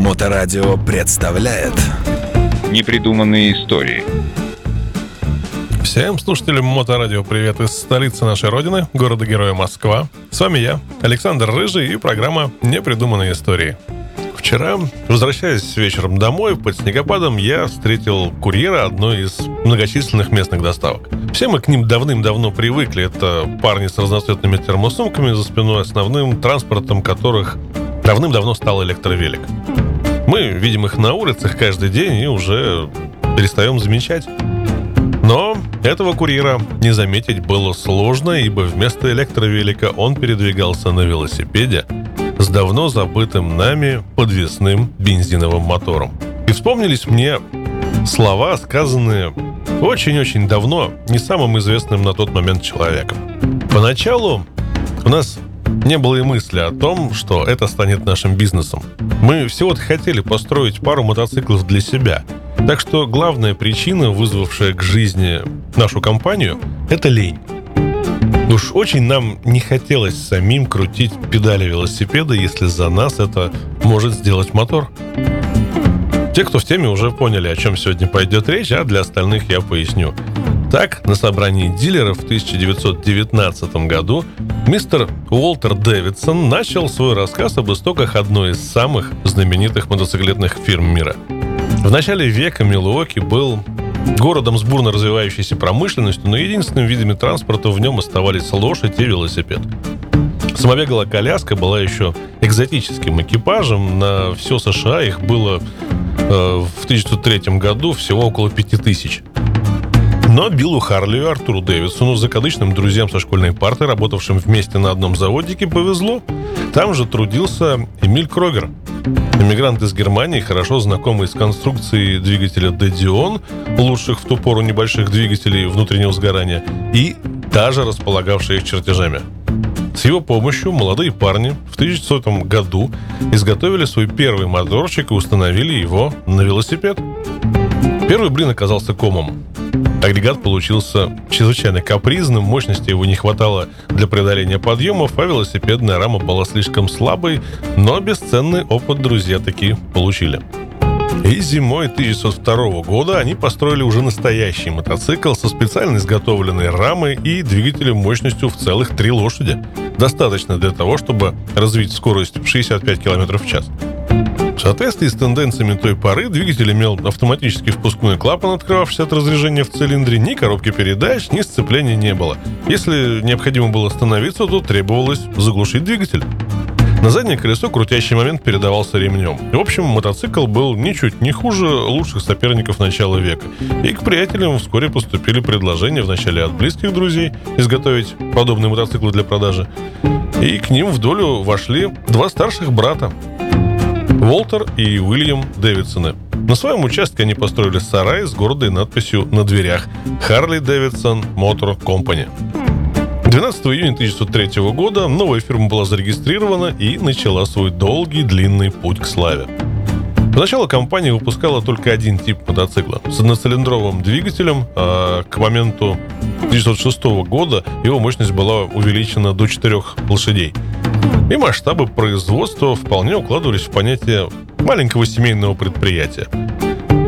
Моторадио представляет Непридуманные истории Всем слушателям Моторадио привет из столицы нашей родины, города-героя Москва. С вами я, Александр Рыжий и программа «Непридуманные истории». Вчера, возвращаясь вечером домой, под снегопадом я встретил курьера одной из многочисленных местных доставок. Все мы к ним давным-давно привыкли. Это парни с разноцветными термосумками за спиной, основным транспортом которых давным-давно стал электровелик. Мы видим их на улицах каждый день и уже перестаем замечать. Но этого курьера не заметить было сложно, ибо вместо электровелика он передвигался на велосипеде с давно забытым нами подвесным бензиновым мотором. И вспомнились мне слова, сказанные очень-очень давно не самым известным на тот момент человеком. Поначалу у нас не было и мысли о том, что это станет нашим бизнесом. Мы всего-то хотели построить пару мотоциклов для себя. Так что главная причина, вызвавшая к жизни нашу компанию, это лень. Уж очень нам не хотелось самим крутить педали велосипеда, если за нас это может сделать мотор. Те, кто в теме, уже поняли, о чем сегодня пойдет речь, а для остальных я поясню. Так, на собрании дилеров в 1919 году мистер Уолтер Дэвидсон начал свой рассказ об истоках одной из самых знаменитых мотоциклетных фирм мира. В начале века Милуоки был городом с бурно развивающейся промышленностью, но единственным видами транспорта в нем оставались лошадь и велосипед. Самобегалая коляска была еще экзотическим экипажем. На все США их было э, в 1903 году всего около 5000. Но Биллу Харли и Артуру Дэвидсону, закадычным друзьям со школьной парты, работавшим вместе на одном заводике, повезло. Там же трудился Эмиль Крогер, Иммигрант из Германии, хорошо знакомый с конструкцией двигателя Дедион, лучших в ту пору небольших двигателей внутреннего сгорания, и даже располагавший их чертежами. С его помощью молодые парни в 1900 году изготовили свой первый моторчик и установили его на велосипед. Первый блин оказался комом. Агрегат получился чрезвычайно капризным, мощности его не хватало для преодоления подъемов, а велосипедная рама была слишком слабой, но бесценный опыт друзья таки получили. И зимой 1902 года они построили уже настоящий мотоцикл со специально изготовленной рамой и двигателем мощностью в целых три лошади. Достаточно для того, чтобы развить скорость в 65 км в час. В соответствии с тенденциями той поры двигатель имел автоматический впускной клапан, открывавшийся от разряжения в цилиндре, ни коробки передач, ни сцепления не было. Если необходимо было остановиться, то требовалось заглушить двигатель. На заднее колесо крутящий момент передавался ремнем. В общем, мотоцикл был ничуть не хуже лучших соперников начала века. И к приятелям вскоре поступили предложения вначале от близких друзей изготовить подобные мотоциклы для продажи. И к ним в долю вошли два старших брата. Уолтер и Уильям Дэвидсоны. На своем участке они построили сарай с гордой надписью на дверях «Харли Дэвидсон Мотор Компани». 12 июня 1903 года новая фирма была зарегистрирована и начала свой долгий длинный путь к славе. Поначалу компания выпускала только один тип мотоцикла с одноцилиндровым двигателем, а к моменту 1906 года его мощность была увеличена до 4 лошадей. И масштабы производства вполне укладывались в понятие маленького семейного предприятия.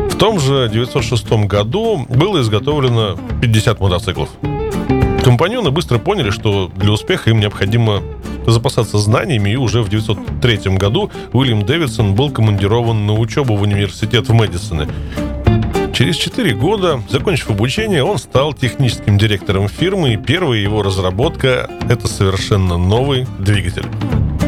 В том же 1906 году было изготовлено 50 мотоциклов. Компаньоны быстро поняли, что для успеха им необходимо запасаться знаниями, и уже в 1903 году Уильям Дэвидсон был командирован на учебу в университет в Мэдисоне. Через 4 года, закончив обучение, он стал техническим директором фирмы, и первая его разработка – это совершенно новый двигатель.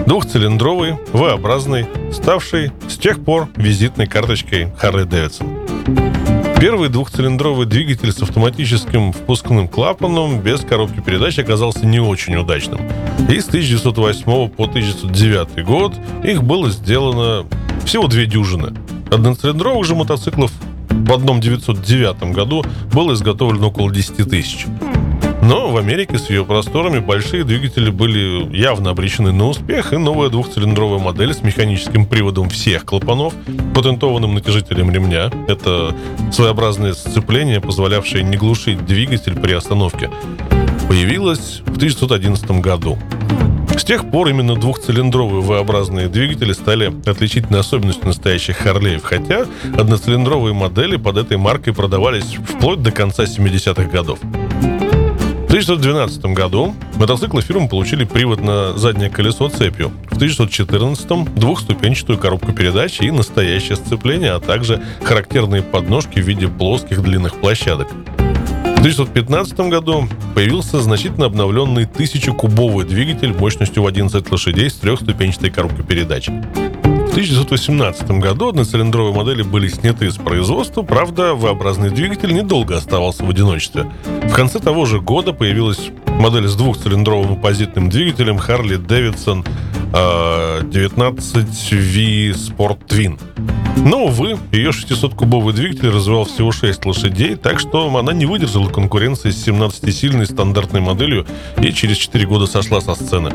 Двухцилиндровый, V-образный, ставший с тех пор визитной карточкой Harley Davidson. Первый двухцилиндровый двигатель с автоматическим впускным клапаном без коробки передач оказался не очень удачным. И с 1908 по 1909 год их было сделано всего две дюжины. Одноцилиндровых же мотоциклов в одном 909 году было изготовлено около 10 тысяч. Но в Америке с ее просторами большие двигатели были явно обречены на успех, и новая двухцилиндровая модель с механическим приводом всех клапанов, патентованным натяжителем ремня, это своеобразное сцепление, позволявшее не глушить двигатель при остановке, появилась в 1911 году. С тех пор именно двухцилиндровые V-образные двигатели стали отличительной особенностью настоящих Харлеев, хотя одноцилиндровые модели под этой маркой продавались вплоть до конца 70-х годов. В 1912 году мотоциклы фирмы получили привод на заднее колесо цепью. В 1914 двухступенчатую коробку передач и настоящее сцепление, а также характерные подножки в виде плоских длинных площадок. В 1915 году появился значительно обновленный 1000-кубовый двигатель мощностью в 11 лошадей с трехступенчатой коробкой передач. В 1918 году одноцилиндровые модели были сняты с производства, правда, V-образный двигатель недолго оставался в одиночестве. В конце того же года появилась модель с двухцилиндровым оппозитным двигателем Harley Davidson 19V Sport Twin. Но, увы, ее 600-кубовый двигатель развивал всего 6 лошадей, так что она не выдержала конкуренции с 17-сильной стандартной моделью и через 4 года сошла со сцены.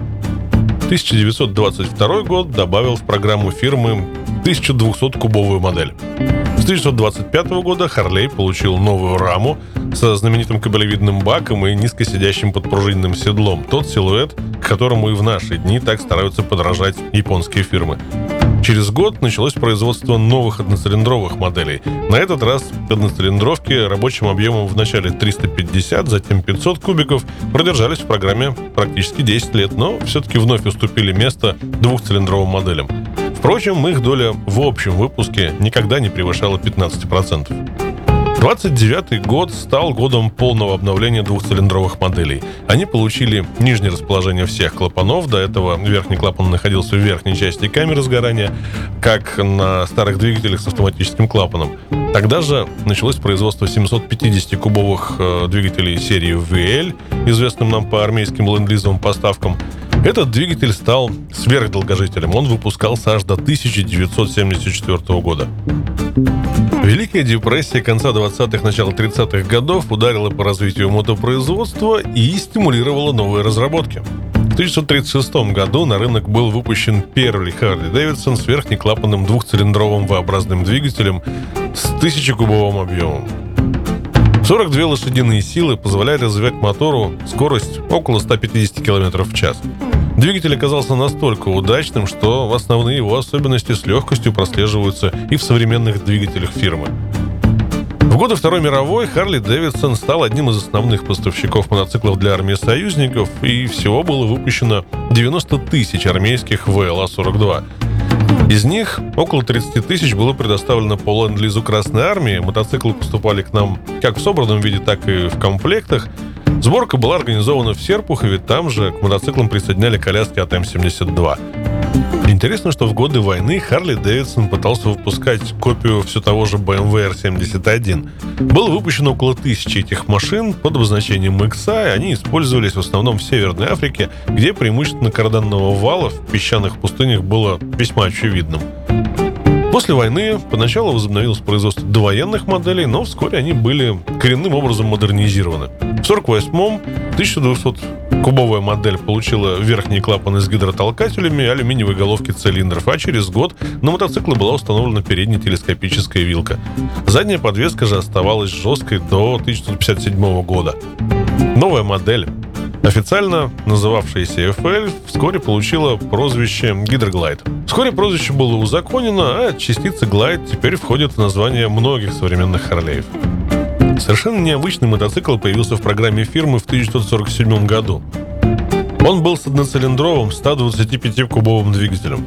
1922 год добавил в программу фирмы 1200-кубовую модель. С 1925 года Харлей получил новую раму со знаменитым кабелевидным баком и низкосидящим подпружиненным седлом. Тот силуэт, к которому и в наши дни так стараются подражать японские фирмы. Через год началось производство новых одноцилиндровых моделей. На этот раз одноцилиндровки рабочим объемом в начале 350, затем 500 кубиков продержались в программе практически 10 лет, но все-таки вновь уступили место двухцилиндровым моделям. Впрочем, их доля в общем выпуске никогда не превышала 15%. 29 год стал годом полного обновления двухцилиндровых моделей. Они получили нижнее расположение всех клапанов. До этого верхний клапан находился в верхней части камеры сгорания, как на старых двигателях с автоматическим клапаном. Тогда же началось производство 750-кубовых э, двигателей серии VL, известным нам по армейским ленд-лизовым поставкам. Этот двигатель стал сверхдолгожителем. Он выпускался аж до 1974 года. Великая депрессия конца 20-х, начала 30-х годов ударила по развитию мотопроизводства и стимулировала новые разработки. В 1936 году на рынок был выпущен первый Харли Дэвидсон с верхнеклапанным двухцилиндровым V-образным двигателем с 1000-кубовым объемом. 42 лошадиные силы позволяли развивать мотору скорость около 150 км в час. Двигатель оказался настолько удачным, что основные его особенности с легкостью прослеживаются и в современных двигателях фирмы. В годы Второй мировой Харли Дэвидсон стал одним из основных поставщиков мотоциклов для армии союзников, и всего было выпущено 90 тысяч армейских ВЛА-42. Из них около 30 тысяч было предоставлено по ленд-лизу Красной Армии. Мотоциклы поступали к нам как в собранном виде, так и в комплектах – Сборка была организована в Серпухове, там же к мотоциклам присоединяли коляски от М-72. Интересно, что в годы войны Харли Дэвидсон пытался выпускать копию все того же BMW R71. Было выпущено около тысячи этих машин под обозначением XA, и они использовались в основном в Северной Африке, где преимущественно карданного вала в песчаных пустынях было весьма очевидным. После войны поначалу возобновилось производство довоенных моделей, но вскоре они были коренным образом модернизированы. В 1948-м 1200-кубовая модель получила верхние клапаны с гидротолкателями и алюминиевые головки цилиндров, а через год на мотоцикле была установлена передняя телескопическая вилка. Задняя подвеска же оставалась жесткой до 1957 года. Новая модель Официально называвшаяся FL вскоре получила прозвище Гидроглайд. Вскоре прозвище было узаконено, а частица Глайд теперь входит в название многих современных Харлеев. Совершенно необычный мотоцикл появился в программе фирмы в 1947 году. Он был с одноцилиндровым 125-кубовым двигателем.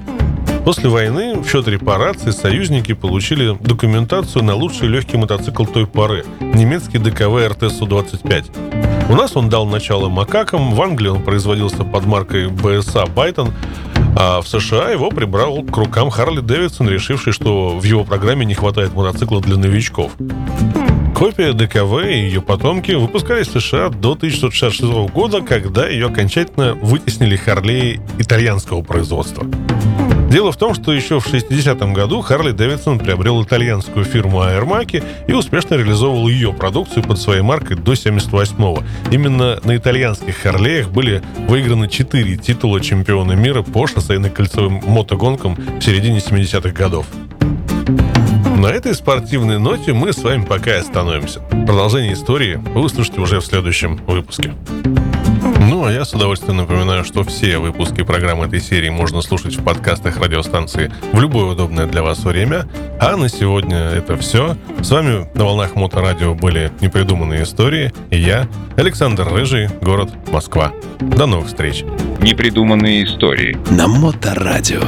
После войны в счет репараций союзники получили документацию на лучший легкий мотоцикл той поры – немецкий ДКВ РТ-125. У нас он дал начало макакам, в Англии он производился под маркой BSA Байтон, а в США его прибрал к рукам Харли Дэвидсон, решивший, что в его программе не хватает мотоцикла для новичков. Копия ДКВ и ее потомки выпускались в США до 1966 года, когда ее окончательно вытеснили Харлеи итальянского производства. Дело в том, что еще в 60-м году Харли Дэвидсон приобрел итальянскую фирму Аэрмаки и успешно реализовывал ее продукцию под своей маркой до 78-го. Именно на итальянских Харлеях были выиграны 4 титула чемпиона мира по шоссейно-кольцевым мотогонкам в середине 70-х годов. На этой спортивной ноте мы с вами пока остановимся. Продолжение истории вы услышите уже в следующем выпуске. Ну, а я с удовольствием напоминаю, что все выпуски программы этой серии можно слушать в подкастах радиостанции в любое удобное для вас время. А на сегодня это все. С вами на волнах Моторадио были непридуманные истории. И я, Александр Рыжий, город Москва. До новых встреч. Непридуманные истории. На Моторадио.